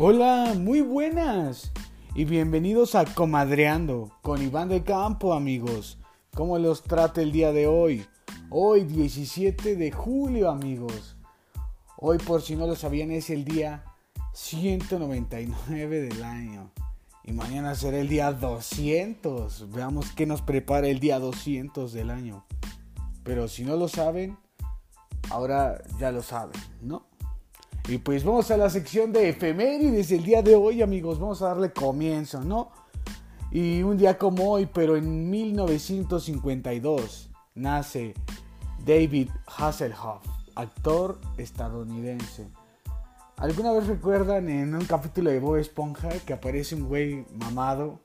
Hola, muy buenas y bienvenidos a Comadreando con Iván de Campo, amigos. ¿Cómo los trata el día de hoy? Hoy 17 de julio, amigos. Hoy, por si no lo sabían, es el día 199 del año. Y mañana será el día 200. Veamos qué nos prepara el día 200 del año. Pero si no lo saben, ahora ya lo saben, ¿no? Y pues vamos a la sección de efemérides el día de hoy, amigos. Vamos a darle comienzo, ¿no? Y un día como hoy, pero en 1952, nace David Hasselhoff, actor estadounidense. ¿Alguna vez recuerdan en un capítulo de Bob Esponja que aparece un güey mamado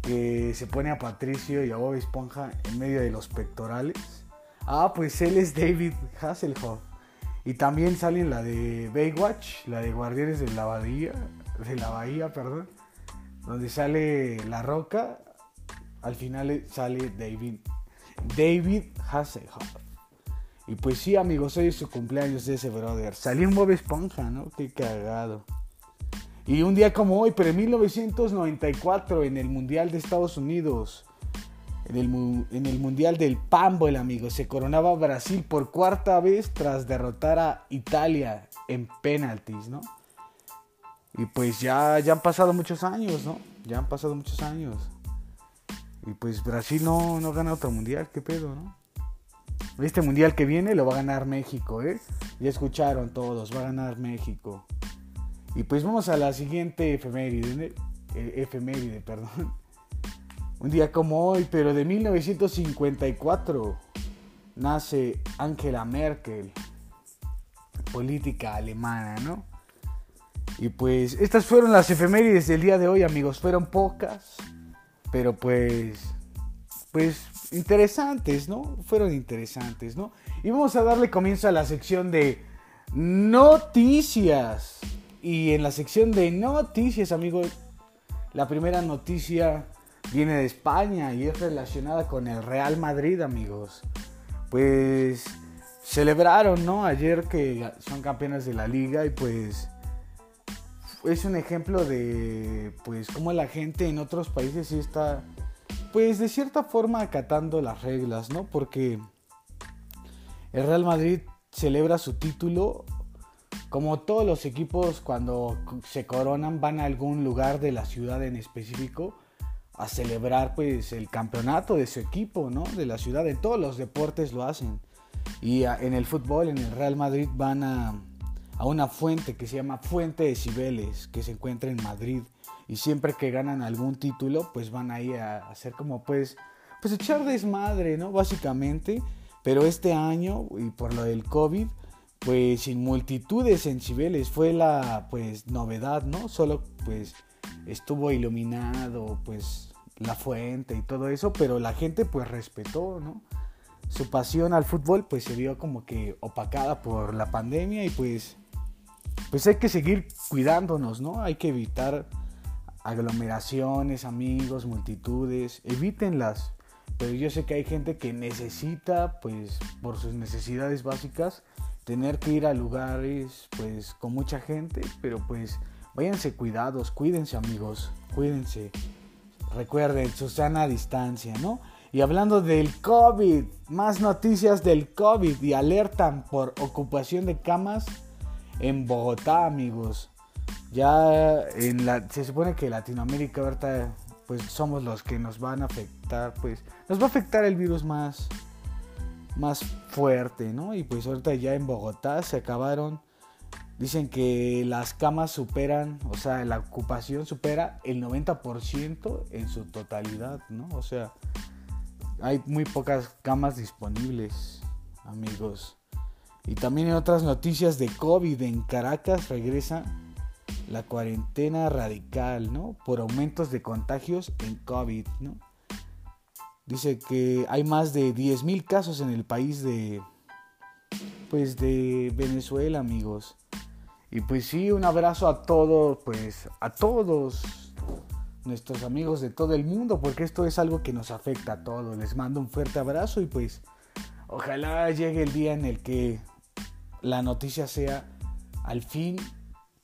que se pone a Patricio y a Bob Esponja en medio de los pectorales? Ah, pues él es David Hasselhoff. Y también sale la de Baywatch, la de Guardianes de la Bahía, de la Bahía, perdón, donde sale La Roca, al final sale David, David Hasselhoff. Y pues sí, amigos, hoy es su cumpleaños de ese brother. Salió en Bob Esponja, ¿no? Qué cagado. Y un día como hoy, pero en 1994, en el Mundial de Estados Unidos, en el, Mundial del el amigo, se coronaba Brasil por cuarta vez tras derrotar a Italia en penaltis, ¿no? Y pues ya, ya han pasado muchos años, ¿no? Ya han pasado muchos años. Y pues Brasil no, no gana otro mundial, qué pedo, ¿no? Este mundial que viene lo va a ganar México, ¿eh? Ya escucharon todos, va a ganar México. Y pues vamos a la siguiente efeméride, eh, efeméride, perdón. Un día como hoy, pero de 1954, nace Angela Merkel, política alemana, ¿no? Y pues estas fueron las efemérides del día de hoy, amigos. Fueron pocas, pero pues, pues interesantes, ¿no? Fueron interesantes, ¿no? Y vamos a darle comienzo a la sección de noticias. Y en la sección de noticias, amigos, la primera noticia viene de España y es relacionada con el Real Madrid, amigos. Pues celebraron, ¿no? Ayer que son campeones de la liga y pues es un ejemplo de pues cómo la gente en otros países sí está pues de cierta forma acatando las reglas, ¿no? Porque el Real Madrid celebra su título como todos los equipos cuando se coronan van a algún lugar de la ciudad en específico a celebrar pues el campeonato de su equipo, ¿no? De la ciudad, en todos los deportes lo hacen. Y en el fútbol, en el Real Madrid van a, a una fuente que se llama Fuente de Cibeles, que se encuentra en Madrid y siempre que ganan algún título, pues van ahí a hacer como pues, pues echar desmadre, ¿no? Básicamente. Pero este año, y por lo del COVID, pues sin multitudes en Cibeles, fue la pues novedad, ¿no? Solo pues estuvo iluminado, pues la fuente y todo eso, pero la gente pues respetó, ¿no? Su pasión al fútbol pues se vio como que opacada por la pandemia y pues pues hay que seguir cuidándonos, ¿no? Hay que evitar aglomeraciones, amigos, multitudes, evítenlas. Pero yo sé que hay gente que necesita, pues, por sus necesidades básicas, tener que ir a lugares, pues, con mucha gente, pero pues, váyanse cuidados, cuídense amigos, cuídense. Recuerden, su sana distancia, ¿no? Y hablando del COVID, más noticias del COVID y alertan por ocupación de camas en Bogotá, amigos. Ya en la, se supone que Latinoamérica ahorita pues somos los que nos van a afectar, pues nos va a afectar el virus más, más fuerte, ¿no? Y pues ahorita ya en Bogotá se acabaron, dicen que las camas superan, o sea, la ocupación supera el 90% en su totalidad, ¿no? O sea, hay muy pocas camas disponibles, amigos. Y también en otras noticias de COVID en Caracas regresa la cuarentena radical, ¿no? Por aumentos de contagios en COVID, ¿no? Dice que hay más de 10.000 casos en el país de, pues, de Venezuela, amigos. Y pues sí, un abrazo a todos, pues, a todos nuestros amigos de todo el mundo, porque esto es algo que nos afecta a todos. Les mando un fuerte abrazo y pues, ojalá llegue el día en el que la noticia sea al fin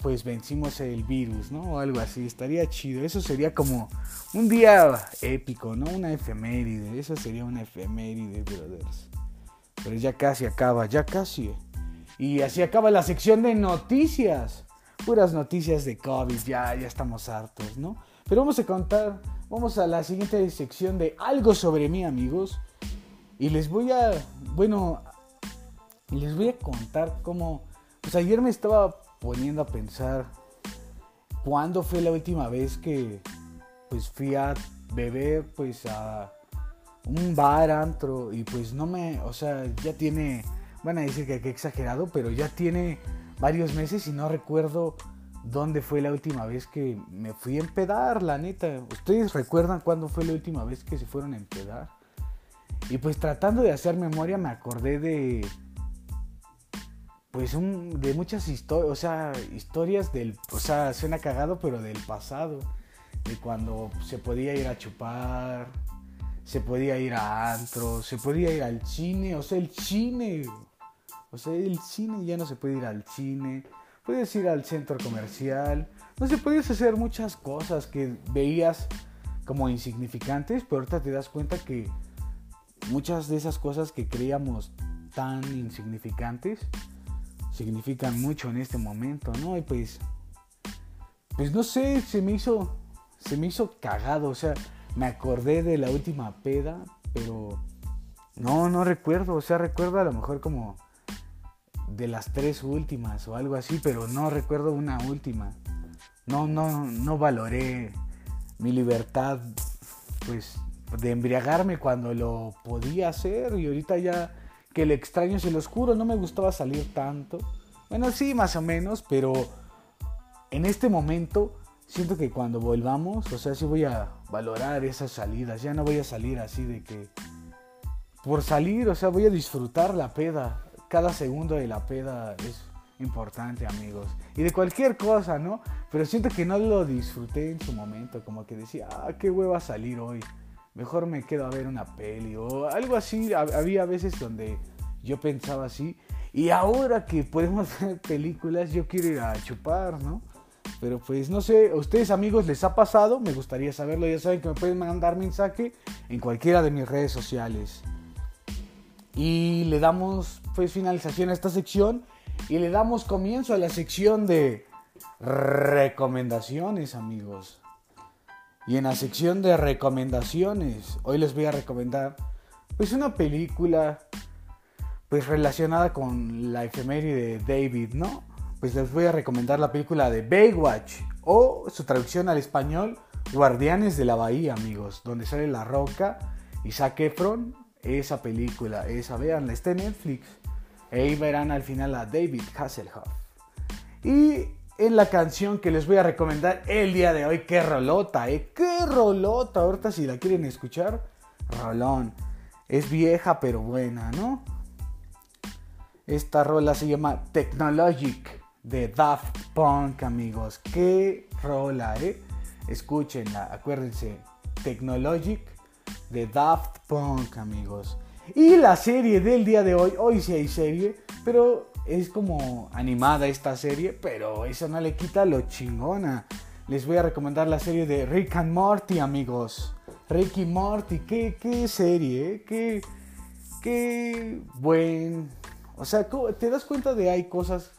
pues vencimos el virus, ¿no? O algo así, estaría chido. Eso sería como un día épico, ¿no? Una efeméride, eso sería una efeméride, brothers. Pero ya casi acaba, ya casi. Y así acaba la sección de noticias. Puras noticias de COVID, ya, ya estamos hartos, ¿no? Pero vamos a contar, vamos a la siguiente sección de algo sobre mí, amigos. Y les voy a, bueno, les voy a contar cómo, pues ayer me estaba poniendo a pensar cuándo fue la última vez que, pues fui a beber, pues a un bar, antro, y pues no me, o sea, ya tiene, van a decir que, que exagerado, pero ya tiene varios meses y no recuerdo dónde fue la última vez que me fui a empedar, la neta. ¿Ustedes recuerdan cuándo fue la última vez que se fueron a empedar? Y pues tratando de hacer memoria me acordé de pues un, de muchas historias, o sea, historias del, o sea, suena cagado, pero del pasado, de cuando se podía ir a chupar, se podía ir a antro, se podía ir al cine, o sea, el cine, o sea, el cine ya no se puede ir al cine, puedes ir al centro comercial, no sé, podías hacer muchas cosas que veías como insignificantes, pero ahorita te das cuenta que muchas de esas cosas que creíamos tan insignificantes significan mucho en este momento, ¿no? Y pues, pues no sé, se me hizo, se me hizo cagado, o sea, me acordé de la última peda, pero no, no recuerdo, o sea, recuerdo a lo mejor como de las tres últimas o algo así, pero no recuerdo una última. No, no, no valoré mi libertad, pues de embriagarme cuando lo podía hacer y ahorita ya que el extraño se los juro, no me gustaba salir tanto. Bueno, sí, más o menos, pero en este momento siento que cuando volvamos, o sea, sí voy a valorar esas salidas, ya no voy a salir así de que por salir, o sea, voy a disfrutar la peda. Cada segundo de la peda es importante, amigos. Y de cualquier cosa, ¿no? Pero siento que no lo disfruté en su momento, como que decía, ah, qué hueva salir hoy mejor me quedo a ver una peli o algo así. Había veces donde yo pensaba así. Y ahora que podemos ver películas, yo quiero ir a chupar, ¿no? Pero pues no sé, ¿a ustedes amigos les ha pasado? Me gustaría saberlo. Ya saben que me pueden mandar mensaje en cualquiera de mis redes sociales. Y le damos finalización a esta sección y le damos comienzo a la sección de recomendaciones, amigos. Y en la sección de recomendaciones, hoy les voy a recomendar pues una película pues relacionada con la efeméride de David, ¿no? Pues les voy a recomendar la película de Baywatch o su traducción al español Guardianes de la Bahía, amigos, donde sale La Roca y Zac Efron, esa película, esa, veanla, está en Netflix. Ahí verán al final a David Hasselhoff. Y en la canción que les voy a recomendar el día de hoy. Qué rolota, ¿eh? Qué rolota. Ahorita si la quieren escuchar, rolón. Es vieja pero buena, ¿no? Esta rola se llama Technologic de Daft Punk, amigos. Qué rola, ¿eh? Escúchenla, acuérdense. Technologic de Daft Punk, amigos. Y la serie del día de hoy, hoy sí hay serie, pero es como animada esta serie, pero eso no le quita lo chingona. Les voy a recomendar la serie de Rick and Morty, amigos. Rick y Morty, qué, qué serie, ¿eh? qué, qué buen... O sea, te das cuenta de hay cosas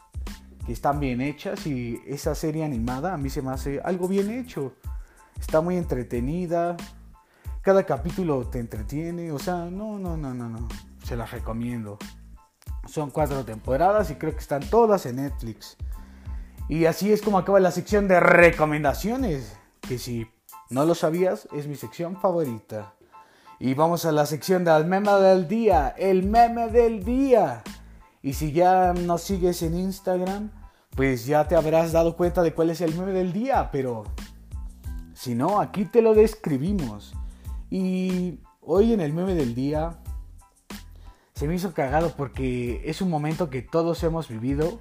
que están bien hechas y esa serie animada a mí se me hace algo bien hecho. Está muy entretenida. Cada capítulo te entretiene. O sea, no, no, no, no, no. Se las recomiendo. Son cuatro temporadas y creo que están todas en Netflix. Y así es como acaba la sección de recomendaciones, que si no lo sabías es mi sección favorita. Y vamos a la sección del meme del día, el meme del día. Y si ya nos sigues en Instagram, pues ya te habrás dado cuenta de cuál es el meme del día, pero si no, aquí te lo describimos. Y hoy en el meme del día se me hizo cagado porque es un momento que todos hemos vivido,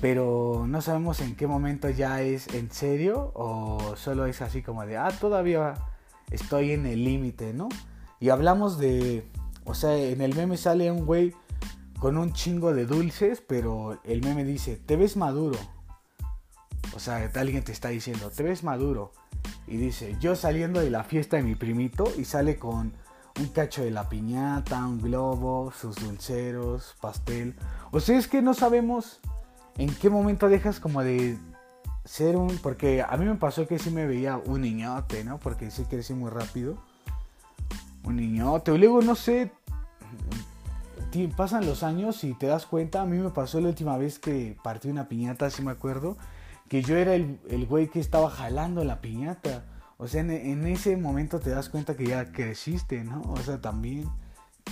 pero no sabemos en qué momento ya es en serio o solo es así como de, ah, todavía estoy en el límite, ¿no? Y hablamos de, o sea, en el meme sale un güey con un chingo de dulces, pero el meme dice, te ves maduro. O sea, alguien te está diciendo, te ves maduro. Y dice, yo saliendo de la fiesta de mi primito y sale con un cacho de la piñata, un globo, sus dulceros, pastel. O sea, es que no sabemos en qué momento dejas como de ser un... Porque a mí me pasó que sí me veía un niñote, ¿no? Porque sí crecí muy rápido. Un niñote. O luego, no sé, pasan los años y te das cuenta. A mí me pasó la última vez que partí una piñata, si me acuerdo. Que yo era el, el güey que estaba jalando la piñata. O sea, en, ese momento te das cuenta que ya creciste, ¿no? O sea, también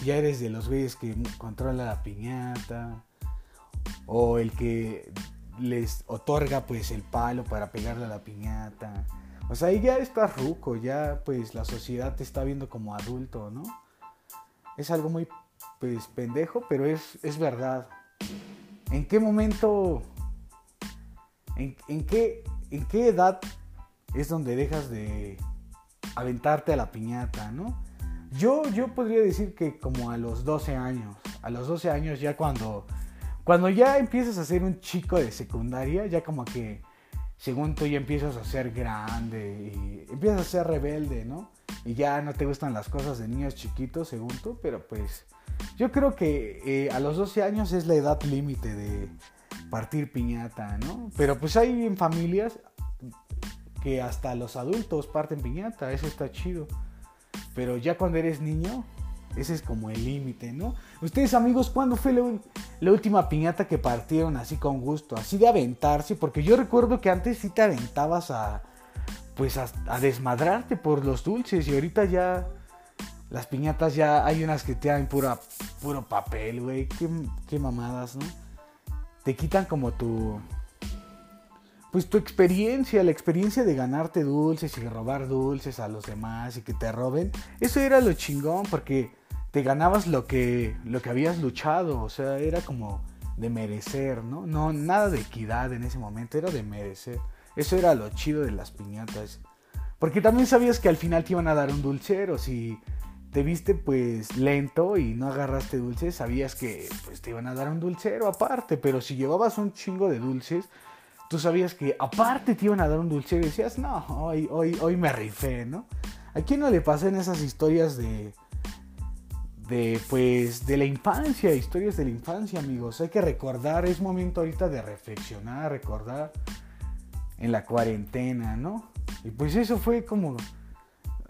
ya eres de los güeyes que controla la piñata. O el que les otorga pues el palo para pegarle a la piñata. O sea, ahí ya estás ruco, ya pues la sociedad te está viendo como adulto, ¿no? Es algo muy pues pendejo, pero es, es verdad. ¿En qué momento, en, qué, edad es donde dejas de aventarte a la piñata, ¿no? Yo, yo podría decir que como a los 12 años, a los 12 años ya cuando, cuando ya empiezas a ser un chico de secundaria, ya como que según tú ya empiezas a ser grande y empiezas a ser rebelde, ¿no? Y ya no te gustan las cosas de niños chiquitos, según tú, pero pues yo creo que eh, a los 12 años es la edad límite de partir piñata, ¿no? Pero pues hay en familias, que hasta los adultos parten piñata, eso está chido. Pero ya cuando eres niño, ese es como el límite, ¿no? Ustedes amigos, ¿cuándo fue la, última piñata que partieron así con gusto? Así de aventarse, porque yo recuerdo que antes sí te aventabas a, pues a, desmadrarte por los dulces y ahorita ya las piñatas ya hay unas que te dan pura, puro papel, güey, qué, qué mamadas, ¿no? Te quitan como tu, pues tu experiencia, la experiencia de ganarte dulces y robar dulces a los demás y que te roben, eso era lo chingón porque te ganabas lo que, lo que habías luchado, o sea, era como de merecer, ¿no? No, nada de equidad en ese momento, era de merecer. Eso era lo chido de las piñatas. Porque también sabías que al final te iban a dar un dulcero, si te viste pues lento y no agarraste dulces, sabías que pues te iban a dar un dulcero aparte, pero si llevabas un chingo de dulces, tú sabías que aparte te iban a dar un dulce y decías, no, hoy, hoy, hoy me rifé, ¿no? ¿A quién no le en esas historias de, de, pues, de la infancia, historias de la infancia, amigos? Hay que recordar, es momento ahorita de reflexionar, recordar en la cuarentena, ¿no? Y pues eso fue como,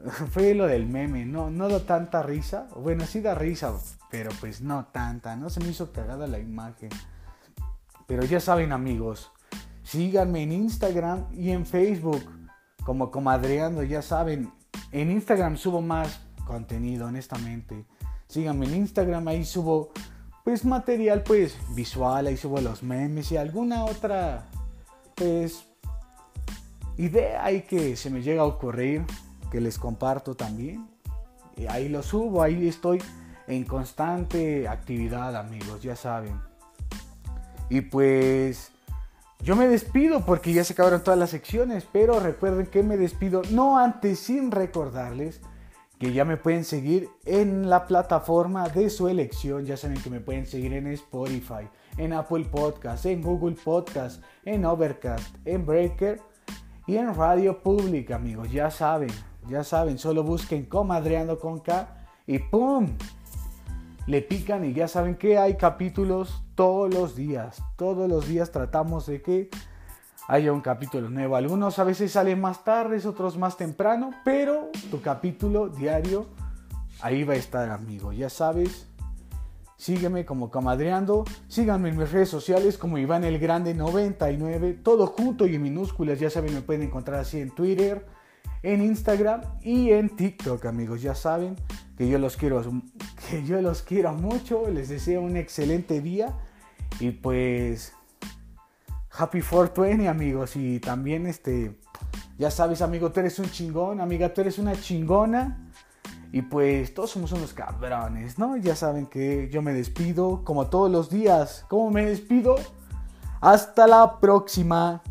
fue lo del meme, ¿no? No da tanta risa, bueno, sí da risa, pero pues no tanta, ¿no? Se me hizo cagada la imagen. Pero ya saben, amigos, Síganme en Instagram y en Facebook como Comadreando, ya saben. En Instagram subo más contenido, honestamente. Síganme en Instagram, ahí subo pues material pues visual, ahí subo los memes y alguna otra pues idea ahí que se me llega a ocurrir que les comparto también. Y ahí lo subo, ahí estoy en constante actividad, amigos, ya saben. Y pues yo me despido porque ya se acabaron todas las secciones, pero recuerden que me despido no antes sin recordarles que ya me pueden seguir en la plataforma de su elección. Ya saben que me pueden seguir en Spotify, en Apple Podcast, en Google Podcast, en Overcast, en Breaker y en Radio Pública, amigos. Ya saben, ya saben, solo busquen Comadreando con K y ¡pum! le pican y ya saben que hay capítulos todos los días. Todos los días tratamos de que haya un capítulo nuevo. Algunos a veces salen más tarde, otros más temprano, pero tu capítulo diario ahí va a estar, amigo. Ya sabes, sígueme como Camadreando, síganme en mis redes sociales como Iván el Grande 99, todo junto y en minúsculas, ya saben, me pueden encontrar así en Twitter, en Instagram y en TikTok, amigos. Ya saben que yo los quiero, que yo los quiero mucho. Les deseo un excelente día y pues Happy 420, amigos. Y también este, ya sabes, amigo, tú eres un chingón, amiga, tú eres una chingona. Y pues todos somos unos cabrones, ¿no? Ya saben que yo me despido como todos los días. ¿Cómo me despido? Hasta la próxima.